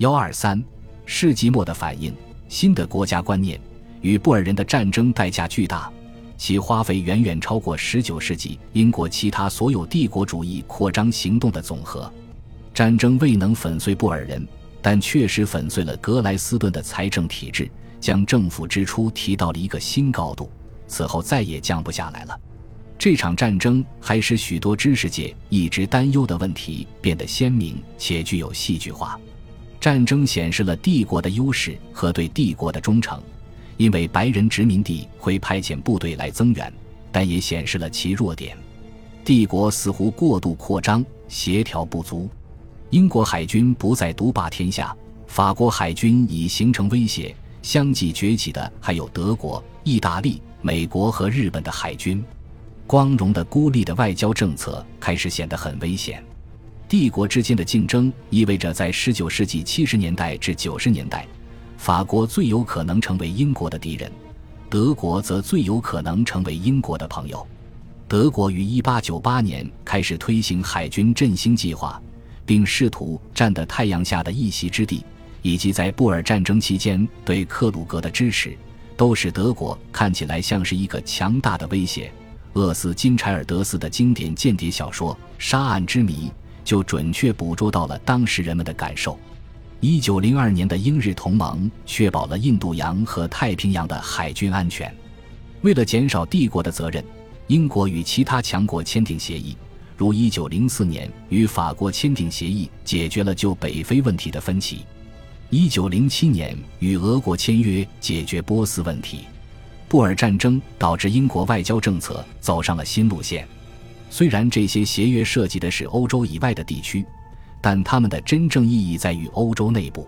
幺二三世纪末的反应，新的国家观念与布尔人的战争代价巨大，其花费远远超过十九世纪英国其他所有帝国主义扩张行动的总和。战争未能粉碎布尔人，但确实粉碎了格莱斯顿的财政体制，将政府支出提到了一个新高度，此后再也降不下来了。这场战争还使许多知识界一直担忧的问题变得鲜明且具有戏剧化。战争显示了帝国的优势和对帝国的忠诚，因为白人殖民地会派遣部队来增援，但也显示了其弱点：帝国似乎过度扩张，协调不足。英国海军不再独霸天下，法国海军已形成威胁，相继崛起的还有德国、意大利、美国和日本的海军。光荣的孤立的外交政策开始显得很危险。帝国之间的竞争意味着，在19世纪70年代至90年代，法国最有可能成为英国的敌人，德国则最有可能成为英国的朋友。德国于1898年开始推行海军振兴计划，并试图占得太阳下的一席之地，以及在布尔战争期间对克鲁格的支持，都使德国看起来像是一个强大的威胁。厄斯金柴尔德斯的经典间谍小说《杀案之谜》就准确捕捉到了当时人们的感受。一九零二年的英日同盟确保了印度洋和太平洋的海军安全。为了减少帝国的责任，英国与其他强国签订协议，如一九零四年与法国签订协议，解决了就北非问题的分歧；一九零七年与俄国签约，解决波斯问题。布尔战争导致英国外交政策走上了新路线。虽然这些协约涉及的是欧洲以外的地区，但它们的真正意义在于欧洲内部。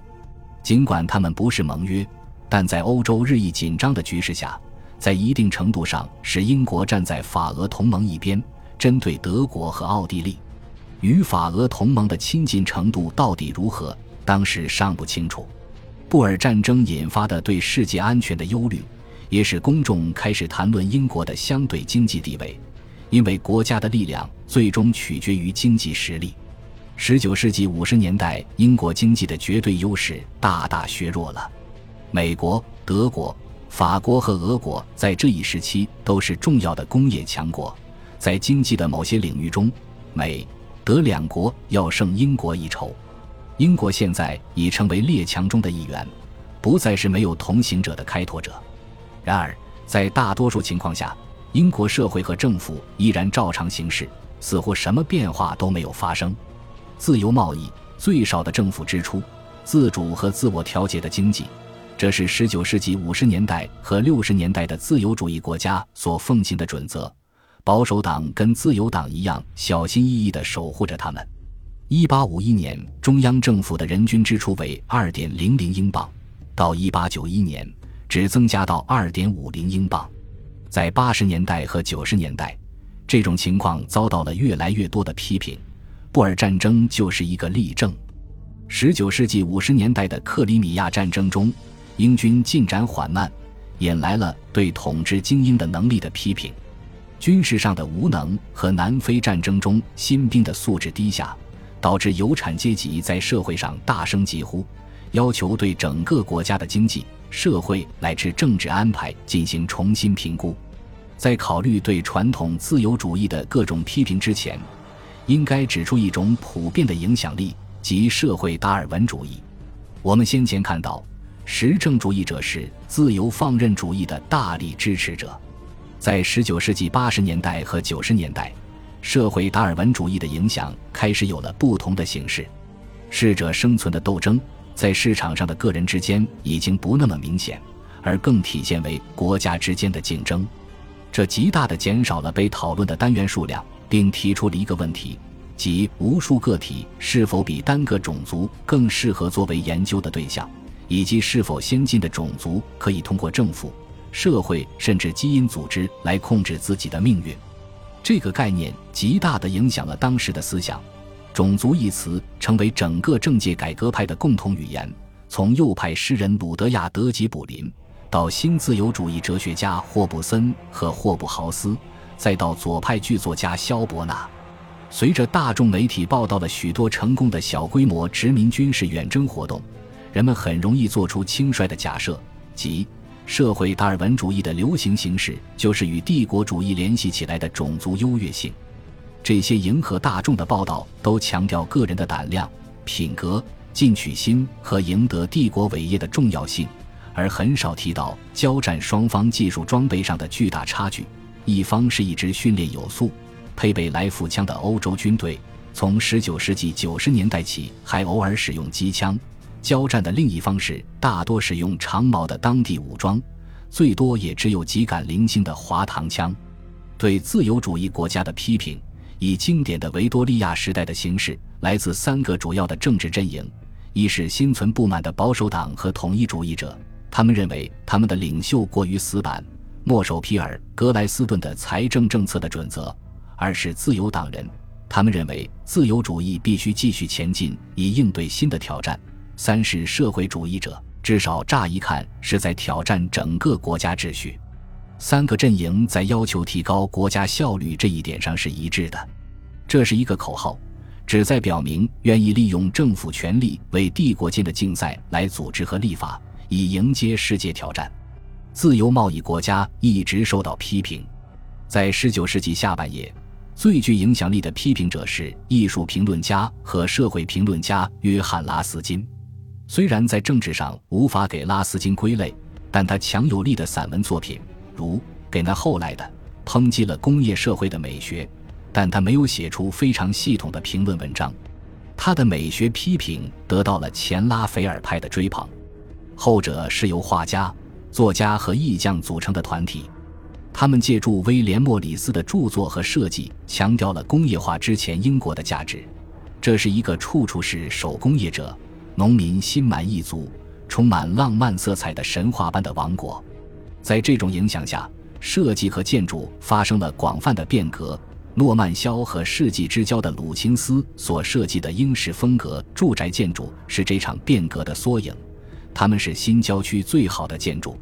尽管它们不是盟约，但在欧洲日益紧张的局势下，在一定程度上使英国站在法俄同盟一边，针对德国和奥地利。与法俄同盟的亲近程度到底如何，当时尚不清楚。布尔战争引发的对世界安全的忧虑。也使公众开始谈论英国的相对经济地位，因为国家的力量最终取决于经济实力。十九世纪五十年代，英国经济的绝对优势大大削弱了。美国、德国、法国和俄国在这一时期都是重要的工业强国，在经济的某些领域中，美、德两国要胜英国一筹。英国现在已成为列强中的一员，不再是没有同行者的开拓者。然而，在大多数情况下，英国社会和政府依然照常行事，似乎什么变化都没有发生。自由贸易、最少的政府支出、自主和自我调节的经济，这是19世纪50年代和60年代的自由主义国家所奉行的准则。保守党跟自由党一样，小心翼翼地守护着他们。1851年，中央政府的人均支出为2.00英镑，到1891年。只增加到二点五零英镑，在八十年代和九十年代，这种情况遭到了越来越多的批评。布尔战争就是一个例证。十九世纪五十年代的克里米亚战争中，英军进展缓慢，引来了对统治精英的能力的批评。军事上的无能和南非战争中新兵的素质低下，导致有产阶级在社会上大声疾呼，要求对整个国家的经济。社会乃至政治安排进行重新评估，在考虑对传统自由主义的各种批评之前，应该指出一种普遍的影响力即社会达尔文主义。我们先前看到，实证主义者是自由放任主义的大力支持者。在19世纪80年代和90年代，社会达尔文主义的影响开始有了不同的形式，适者生存的斗争。在市场上的个人之间已经不那么明显，而更体现为国家之间的竞争。这极大地减少了被讨论的单元数量，并提出了一个问题：即无数个体是否比单个种族更适合作为研究的对象，以及是否先进的种族可以通过政府、社会甚至基因组织来控制自己的命运。这个概念极大地影响了当时的思想。种族一词成为整个政界改革派的共同语言，从右派诗人鲁德亚德吉卜林，到新自由主义哲学家霍布森和霍布豪斯，再到左派剧作家肖伯纳。随着大众媒体报道了许多成功的小规模殖民军事远征活动，人们很容易做出轻率的假设，即社会达尔文主义的流行形式就是与帝国主义联系起来的种族优越性。这些迎合大众的报道都强调个人的胆量、品格、进取心和赢得帝国伟业的重要性，而很少提到交战双方技术装备上的巨大差距。一方是一支训练有素、配备来福枪的欧洲军队，从19世纪90年代起还偶尔使用机枪；交战的另一方是大多使用长矛的当地武装，最多也只有几杆零星的滑膛枪。对自由主义国家的批评。以经典的维多利亚时代的形式，来自三个主要的政治阵营：一是心存不满的保守党和统一主义者，他们认为他们的领袖过于死板，墨守皮尔格莱斯顿的财政政策的准则；二是自由党人，他们认为自由主义必须继续前进，以应对新的挑战；三是社会主义者，至少乍一看是在挑战整个国家秩序。三个阵营在要求提高国家效率这一点上是一致的，这是一个口号，旨在表明愿意利用政府权力为帝国间的竞赛来组织和立法，以迎接世界挑战。自由贸易国家一直受到批评，在19世纪下半叶，最具影响力的批评者是艺术评论家和社会评论家约翰·拉斯金。虽然在政治上无法给拉斯金归类，但他强有力的散文作品。如给那后来的抨击了工业社会的美学，但他没有写出非常系统的评论文章。他的美学批评得到了前拉斐尔派的追捧，后者是由画家、作家和艺匠组成的团体。他们借助威廉·莫里斯的著作和设计，强调了工业化之前英国的价值。这是一个处处是手工业者、农民心满意足、充满浪漫色彩的神话般的王国。在这种影响下，设计和建筑发生了广泛的变革。诺曼肖和世纪之交的鲁钦斯所设计的英式风格住宅建筑是这场变革的缩影，他们是新郊区最好的建筑。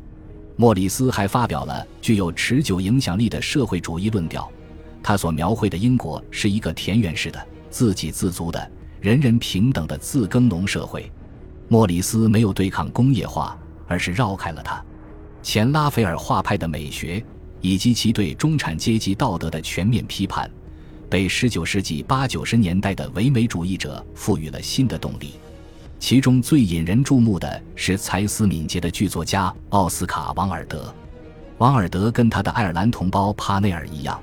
莫里斯还发表了具有持久影响力的社会主义论调，他所描绘的英国是一个田园式的、自给自足的、人人平等的自耕农社会。莫里斯没有对抗工业化，而是绕开了它。前拉斐尔画派的美学以及其对中产阶级道德的全面批判，被19世纪八九十年代的唯美主义者赋予了新的动力。其中最引人注目的是才思敏捷的剧作家奥斯卡·王尔德。王尔德跟他的爱尔兰同胞帕内尔一样，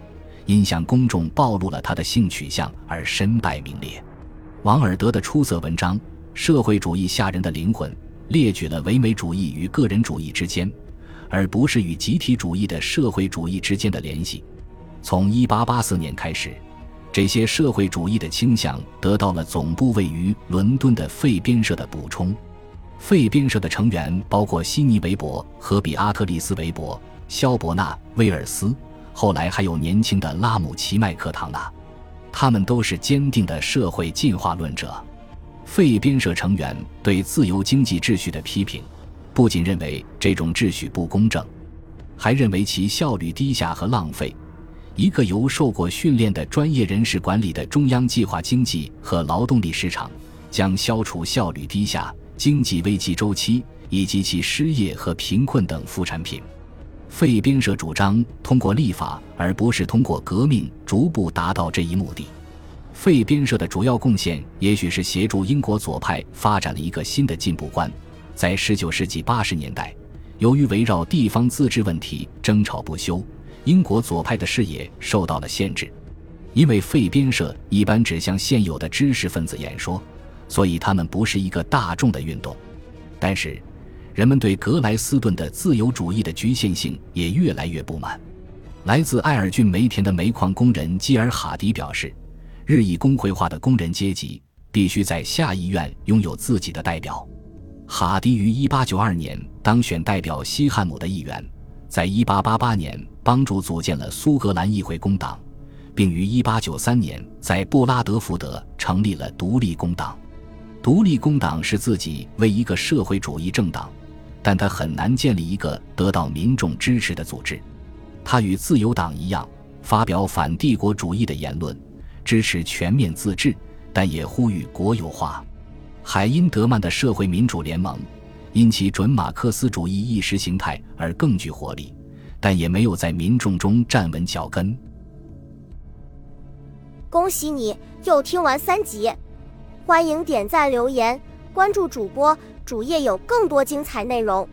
因向公众暴露了他的性取向而身败名裂。王尔德的出色文章《社会主义吓人的灵魂》列举了唯美主义与个人主义之间。而不是与集体主义的社会主义之间的联系。从1884年开始，这些社会主义的倾向得到了总部位于伦敦的费边社的补充。费边社的成员包括悉尼·韦伯和比阿特丽斯·韦伯、肖伯纳·威尔斯，后来还有年轻的拉姆齐·麦克唐纳。他们都是坚定的社会进化论者。费边社成员对自由经济秩序的批评。不仅认为这种秩序不公正，还认为其效率低下和浪费。一个由受过训练的专业人士管理的中央计划经济和劳动力市场，将消除效率低下、经济危机周期以及其失业和贫困等副产品。费边社主张通过立法，而不是通过革命，逐步达到这一目的。费边社的主要贡献，也许是协助英国左派发展了一个新的进步观。在19世纪80年代，由于围绕地方自治问题争吵不休，英国左派的视野受到了限制。因为废边社一般只向现有的知识分子演说，所以他们不是一个大众的运动。但是，人们对格莱斯顿的自由主义的局限性也越来越不满。来自艾尔郡煤田的煤矿工人基尔·哈迪表示，日益工会化的工人阶级必须在下议院拥有自己的代表。哈迪于1892年当选代表西汉姆的议员，在1888年帮助组建了苏格兰议会工党，并于1893年在布拉德福德成立了独立工党。独立工党是自己为一个社会主义政党，但他很难建立一个得到民众支持的组织。他与自由党一样，发表反帝国主义的言论，支持全面自治，但也呼吁国有化。海因德曼的社会民主联盟，因其准马克思主义意识形态而更具活力，但也没有在民众中站稳脚跟。恭喜你又听完三集，欢迎点赞、留言、关注主播，主页有更多精彩内容。